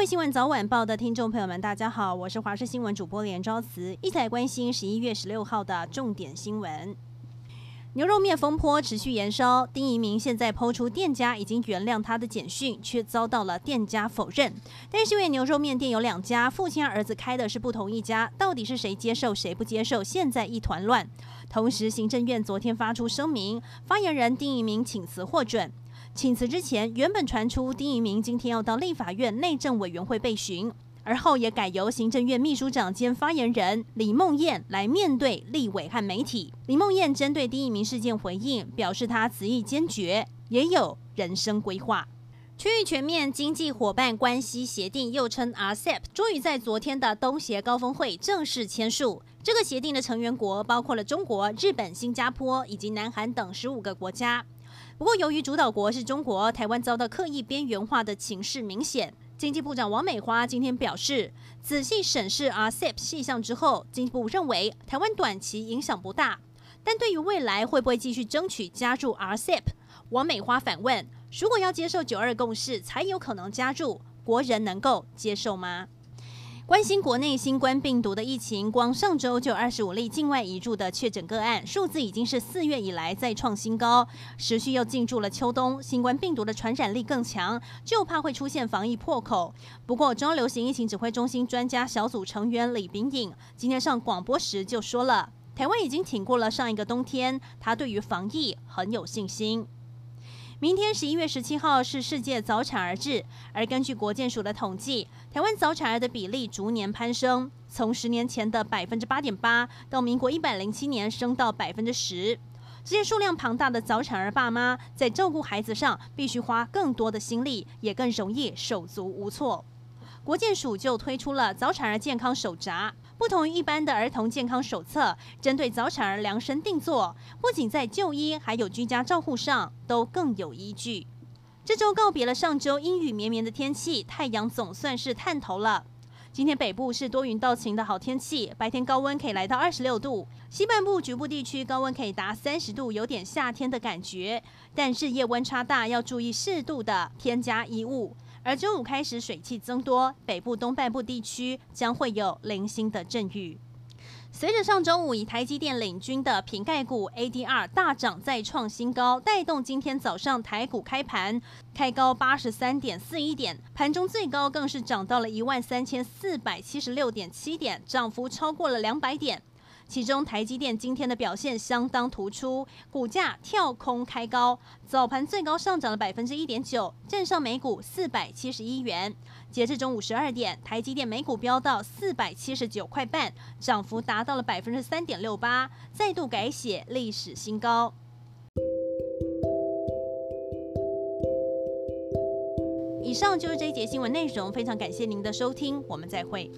位新闻早晚报的听众朋友们，大家好，我是华视新闻主播连昭慈，一起来关心十一月十六号的重点新闻。牛肉面风波持续延烧，丁怡铭现在抛出店家已经原谅他的简讯，却遭到了店家否认。但是因为牛肉面店有两家，父亲和儿子开的是不同一家，到底是谁接受谁不接受？现在一团乱。同时，行政院昨天发出声明，发言人丁怡铭请辞获准。请辞之前，原本传出丁怡铭今天要到立法院内政委员会备询。而后也改由行政院秘书长兼发言人李梦燕来面对立委和媒体。李梦燕针对丁怡铭事件回应，表示他执意坚决，也有人生规划。区域全面经济伙伴关系协定，又称 RCEP，终于在昨天的东协高峰会正式签署。这个协定的成员国包括了中国、日本、新加坡以及南韩等十五个国家。不过，由于主导国是中国，台湾遭到刻意边缘化的情势明显。经济部长王美花今天表示，仔细审视 RCEP 细项之后，经济部认为台湾短期影响不大，但对于未来会不会继续争取加入 RCEP，王美花反问：如果要接受九二共识才有可能加入，国人能够接受吗？关心国内新冠病毒的疫情，光上周就二十五例境外移入的确诊个案，数字已经是四月以来再创新高。持续又进入了秋冬，新冠病毒的传染力更强，就怕会出现防疫破口。不过，中央流行疫情指挥中心专家小组成员李秉颖今天上广播时就说了，台湾已经挺过了上一个冬天，他对于防疫很有信心。明天十一月十七号是世界早产儿日，而根据国建署的统计，台湾早产儿的比例逐年攀升，从十年前的百分之八点八，到民国一百零七年升到百分之十。这些数量庞大的早产儿爸妈在照顾孩子上必须花更多的心力，也更容易手足无措。国健署就推出了早产儿健康手札。不同于一般的儿童健康手册，针对早产儿量身定做，不仅在就医，还有居家照护上都更有依据。这周告别了上周阴雨绵绵的天气，太阳总算是探头了。今天北部是多云到晴的好天气，白天高温可以来到二十六度，西半部局部地区高温可以达三十度，有点夏天的感觉。但日夜温差大，要注意适度的添加衣物。而周五开始水汽增多，北部东半部地区将会有零星的阵雨。随着上周五以台积电领军的苹概股 ADR 大涨再创新高，带动今天早上台股开盘开高八十三点四一点，盘中最高更是涨到了一万三千四百七十六点七点，涨幅超过了两百点。其中，台积电今天的表现相当突出，股价跳空开高，早盘最高上涨了百分之一点九，站上每股四百七十一元。截至中午十二点，台积电每股飙到四百七十九块半，涨幅达到了百分之三点六八，再度改写历史新高。以上就是这一节新闻内容，非常感谢您的收听，我们再会。